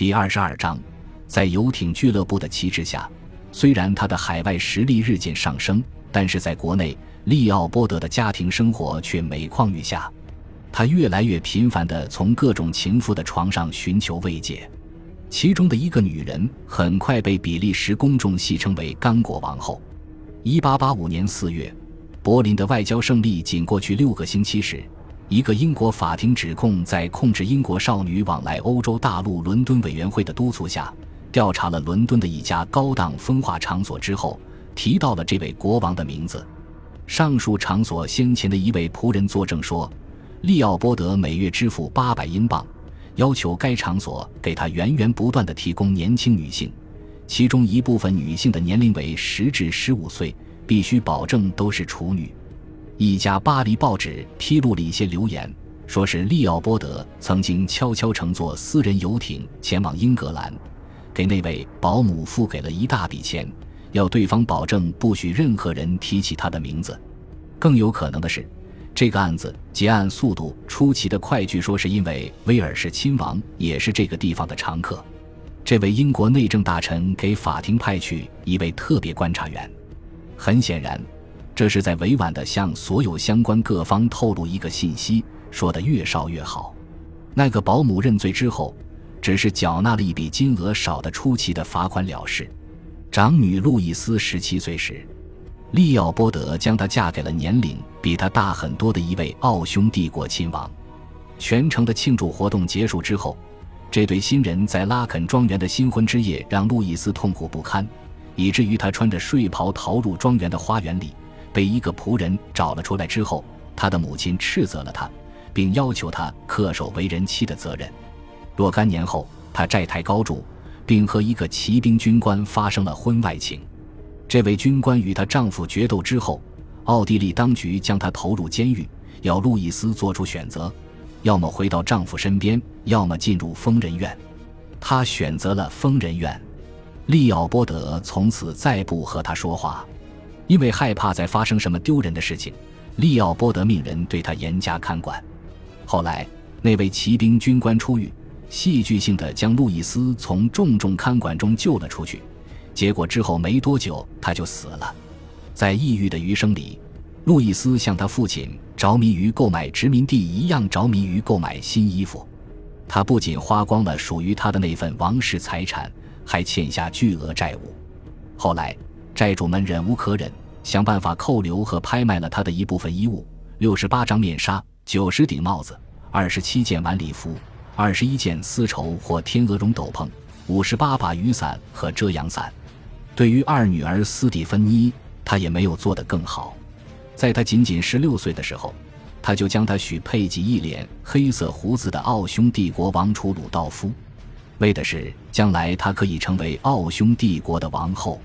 第二十二章，在游艇俱乐部的旗帜下，虽然他的海外实力日渐上升，但是在国内，利奥波德的家庭生活却每况愈下。他越来越频繁地从各种情妇的床上寻求慰藉，其中的一个女人很快被比利时公众戏称为“刚果王后”。一八八五年四月，柏林的外交胜利仅过去六个星期时。一个英国法庭指控，在控制英国少女往来欧洲大陆伦敦委员会的督促下，调查了伦敦的一家高档风化场所之后，提到了这位国王的名字。上述场所先前的一位仆人作证说，利奥波德每月支付八百英镑，要求该场所给他源源不断的提供年轻女性，其中一部分女性的年龄为十至十五岁，必须保证都是处女。一家巴黎报纸披露了一些流言，说是利奥波德曾经悄悄乘坐私人游艇前往英格兰，给那位保姆付给了一大笔钱，要对方保证不许任何人提起他的名字。更有可能的是，这个案子结案速度出奇的快，据说是因为威尔士亲王也是这个地方的常客。这位英国内政大臣给法庭派去一位特别观察员，很显然。这是在委婉地向所有相关各方透露一个信息，说的越少越好。那个保姆认罪之后，只是缴纳了一笔金额少得出奇的罚款了事。长女路易斯十七岁时，利奥波德将她嫁给了年龄比她大很多的一位奥匈帝国亲王。全城的庆祝活动结束之后，这对新人在拉肯庄园的新婚之夜让路易斯痛苦不堪，以至于她穿着睡袍逃入庄园的花园里。被一个仆人找了出来之后，他的母亲斥责了他，并要求他恪守为人妻的责任。若干年后，他债台高筑，并和一个骑兵军官发生了婚外情。这位军官与她丈夫决斗之后，奥地利当局将她投入监狱，要路易斯做出选择：要么回到丈夫身边，要么进入疯人院。她选择了疯人院。利奥波德从此再不和她说话。因为害怕再发生什么丢人的事情，利奥波德命人对他严加看管。后来，那位骑兵军官出狱，戏剧性的将路易斯从重重看管中救了出去。结果之后没多久，他就死了。在抑郁的余生里，路易斯像他父亲着迷于购买殖民地一样着迷于购买新衣服。他不仅花光了属于他的那份王室财产，还欠下巨额债务。后来，债主们忍无可忍。想办法扣留和拍卖了他的一部分衣物：六十八张面纱、九十顶帽子、二十七件晚礼服、二十一件丝绸或天鹅绒斗篷、五十八把雨伞和遮阳伞。对于二女儿斯蒂芬妮，他也没有做得更好。在他仅仅十六岁的时候，他就将她许配给一脸黑色胡子的奥匈帝国王储鲁道夫，为的是将来他可以成为奥匈帝国的王后。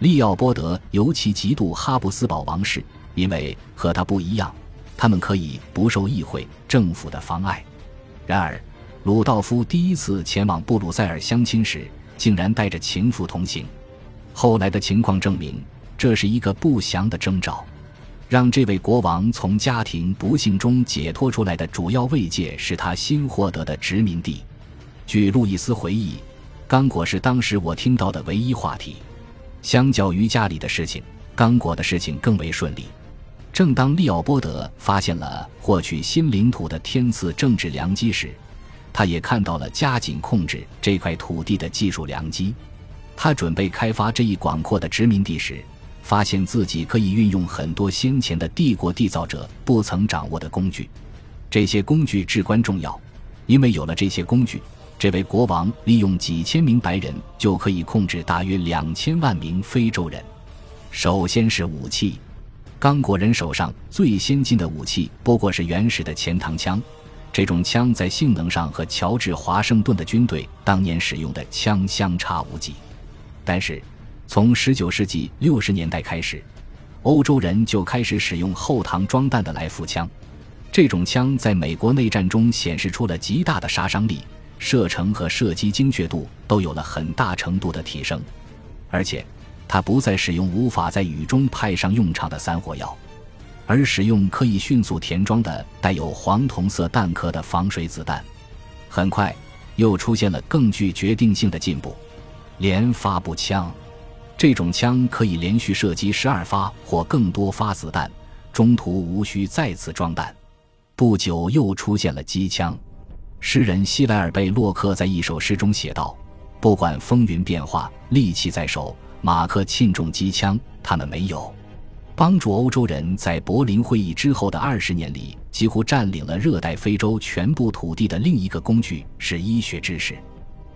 利奥波德尤其嫉妒哈布斯堡王室，因为和他不一样，他们可以不受议会、政府的妨碍。然而，鲁道夫第一次前往布鲁塞尔相亲时，竟然带着情妇同行。后来的情况证明，这是一个不祥的征兆。让这位国王从家庭不幸中解脱出来的主要慰藉，是他新获得的殖民地。据路易斯回忆，刚果是当时我听到的唯一话题。相较于家里的事情，刚果的事情更为顺利。正当利奥波德发现了获取新领土的天赐政治良机时，他也看到了加紧控制这块土地的技术良机。他准备开发这一广阔的殖民地时，发现自己可以运用很多先前的帝国缔造者不曾掌握的工具。这些工具至关重要，因为有了这些工具。这位国王利用几千名白人就可以控制大约两千万名非洲人。首先是武器，刚果人手上最先进的武器不过是原始的前膛枪，这种枪在性能上和乔治华盛顿的军队当年使用的枪相差无几。但是，从19世纪60年代开始，欧洲人就开始使用后膛装弹的来福枪，这种枪在美国内战中显示出了极大的杀伤力。射程和射击精确度都有了很大程度的提升，而且，它不再使用无法在雨中派上用场的散火药，而使用可以迅速填装的带有黄铜色弹壳的防水子弹。很快，又出现了更具决定性的进步——连发步枪。这种枪可以连续射击十二发或更多发子弹，中途无需再次装弹。不久，又出现了机枪。诗人希莱尔贝洛克在一首诗中写道：“不管风云变化，利器在手，马克沁重机枪，他们没有。”帮助欧洲人在柏林会议之后的二十年里，几乎占领了热带非洲全部土地的另一个工具是医学知识。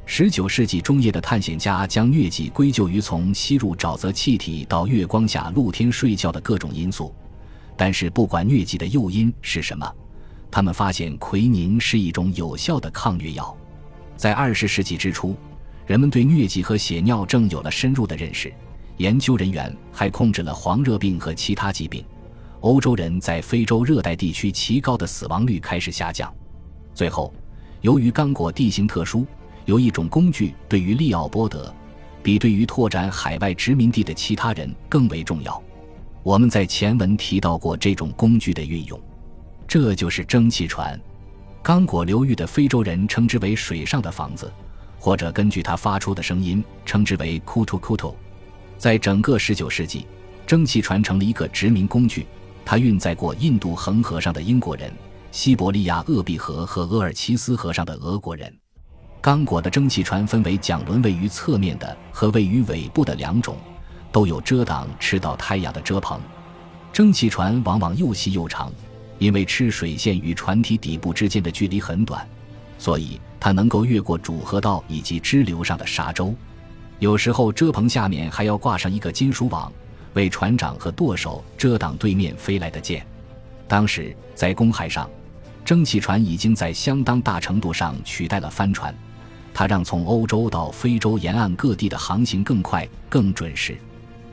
十九世纪中叶的探险家将疟疾归咎于从吸入沼泽气体到月光下露天睡觉的各种因素，但是不管疟疾的诱因是什么，他们发现奎宁是一种有效的抗疟药。在二十世纪之初，人们对疟疾和血尿症有了深入的认识。研究人员还控制了黄热病和其他疾病，欧洲人在非洲热带地区奇高的死亡率开始下降。最后，由于刚果地形特殊，有一种工具对于利奥波德，比对于拓展海外殖民地的其他人更为重要。我们在前文提到过这种工具的运用，这就是蒸汽船。刚果流域的非洲人称之为“水上的房子”，或者根据它发出的声音称之为 “kutu kutu”。在整个19世纪，蒸汽船成了一个殖民工具。它运载过印度恒河上的英国人、西伯利亚鄂毕河和额尔齐斯河上的俄国人。刚果的蒸汽船分为桨轮位于侧面的和位于尾部的两种，都有遮挡赤道太阳的遮棚。蒸汽船往往又细又长，因为吃水线与船体底部之间的距离很短，所以它能够越过主河道以及支流上的沙洲。有时候遮棚下面还要挂上一个金属网，为船长和舵手遮挡对面飞来的箭。当时在公海上，蒸汽船已经在相当大程度上取代了帆船，它让从欧洲到非洲沿岸各地的航行更快、更准时。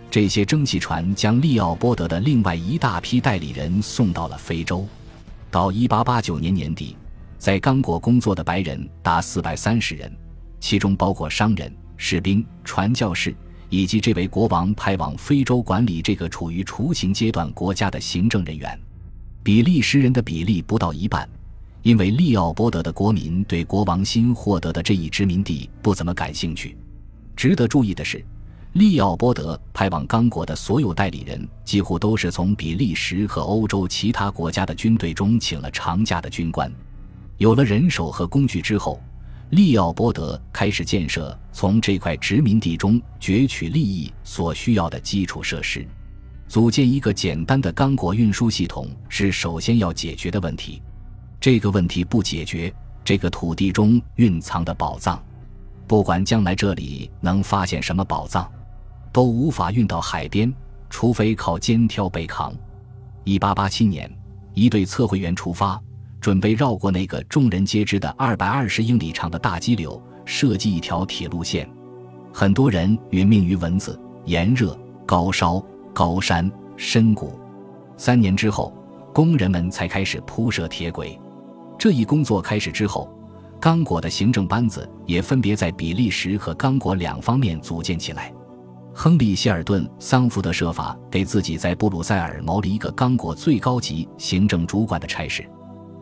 这些蒸汽船将利奥波德的另外一大批代理人送到了非洲。到1889年年底，在刚果工作的白人达430人，其中包括商人。士兵、传教士以及这位国王派往非洲管理这个处于雏形阶段国家的行政人员，比利时人的比例不到一半，因为利奥波德的国民对国王新获得的这一殖民地不怎么感兴趣。值得注意的是，利奥波德派往刚果的所有代理人几乎都是从比利时和欧洲其他国家的军队中请了长假的军官。有了人手和工具之后。利奥波德开始建设从这块殖民地中攫取利益所需要的基础设施，组建一个简单的刚果运输系统是首先要解决的问题。这个问题不解决，这个土地中蕴藏的宝藏，不管将来这里能发现什么宝藏，都无法运到海边，除非靠肩挑背扛。一八八七年，一队测绘员出发。准备绕过那个众人皆知的二百二十英里长的大激流，设计一条铁路线。很多人殒命于蚊子、炎热、高烧、高山、深谷。三年之后，工人们才开始铺设铁轨。这一工作开始之后，刚果的行政班子也分别在比利时和刚果两方面组建起来。亨利·希尔顿·桑福德设法给自己在布鲁塞尔谋了一个刚果最高级行政主管的差事。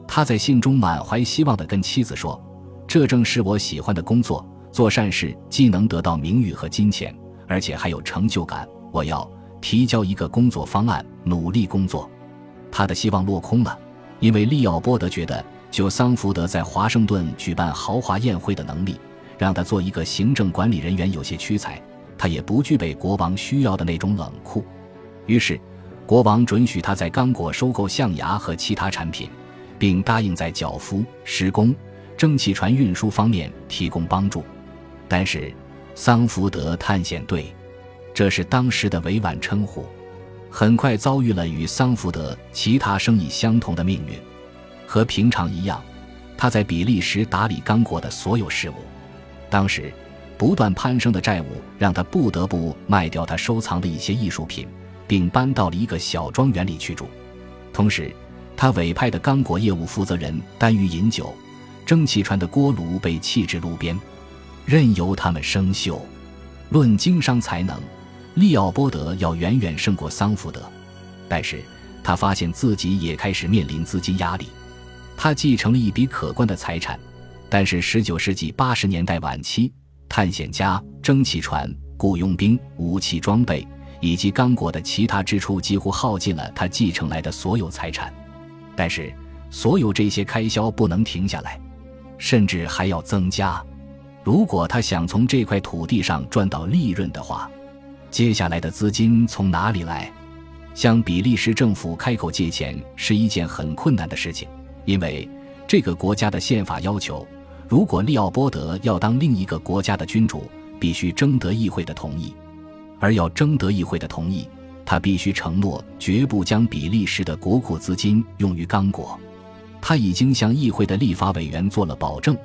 他在信中满怀希望地跟妻子说：“这正是我喜欢的工作，做善事既能得到名誉和金钱，而且还有成就感。我要提交一个工作方案，努力工作。”他的希望落空了，因为利奥波德觉得，就桑福德在华盛顿举办豪华宴会的能力，让他做一个行政管理人员有些屈才。他也不具备国王需要的那种冷酷。于是，国王准许他在刚果收购象牙和其他产品。并答应在脚夫、施工、蒸汽船运输方面提供帮助，但是桑福德探险队，这是当时的委婉称呼，很快遭遇了与桑福德其他生意相同的命运。和平常一样，他在比利时打理刚果的所有事务。当时不断攀升的债务让他不得不卖掉他收藏的一些艺术品，并搬到了一个小庄园里去住，同时。他委派的刚果业务负责人耽于饮酒，蒸汽船的锅炉被弃置路边，任由他们生锈。论经商才能，利奥波德要远远胜过桑福德，但是他发现自己也开始面临资金压力。他继承了一笔可观的财产，但是19世纪80年代晚期，探险家、蒸汽船、雇佣兵、武器装备以及刚果的其他支出几乎耗尽了他继承来的所有财产。但是，所有这些开销不能停下来，甚至还要增加。如果他想从这块土地上赚到利润的话，接下来的资金从哪里来？向比利时政府开口借钱是一件很困难的事情，因为这个国家的宪法要求，如果利奥波德要当另一个国家的君主，必须征得议会的同意，而要征得议会的同意，他必须承诺绝不将比利时的国库资金用于刚果。他已经向议会的立法委员做了保证，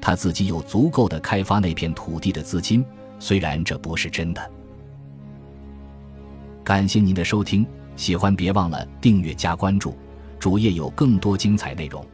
他自己有足够的开发那片土地的资金，虽然这不是真的。感谢您的收听，喜欢别忘了订阅加关注，主页有更多精彩内容。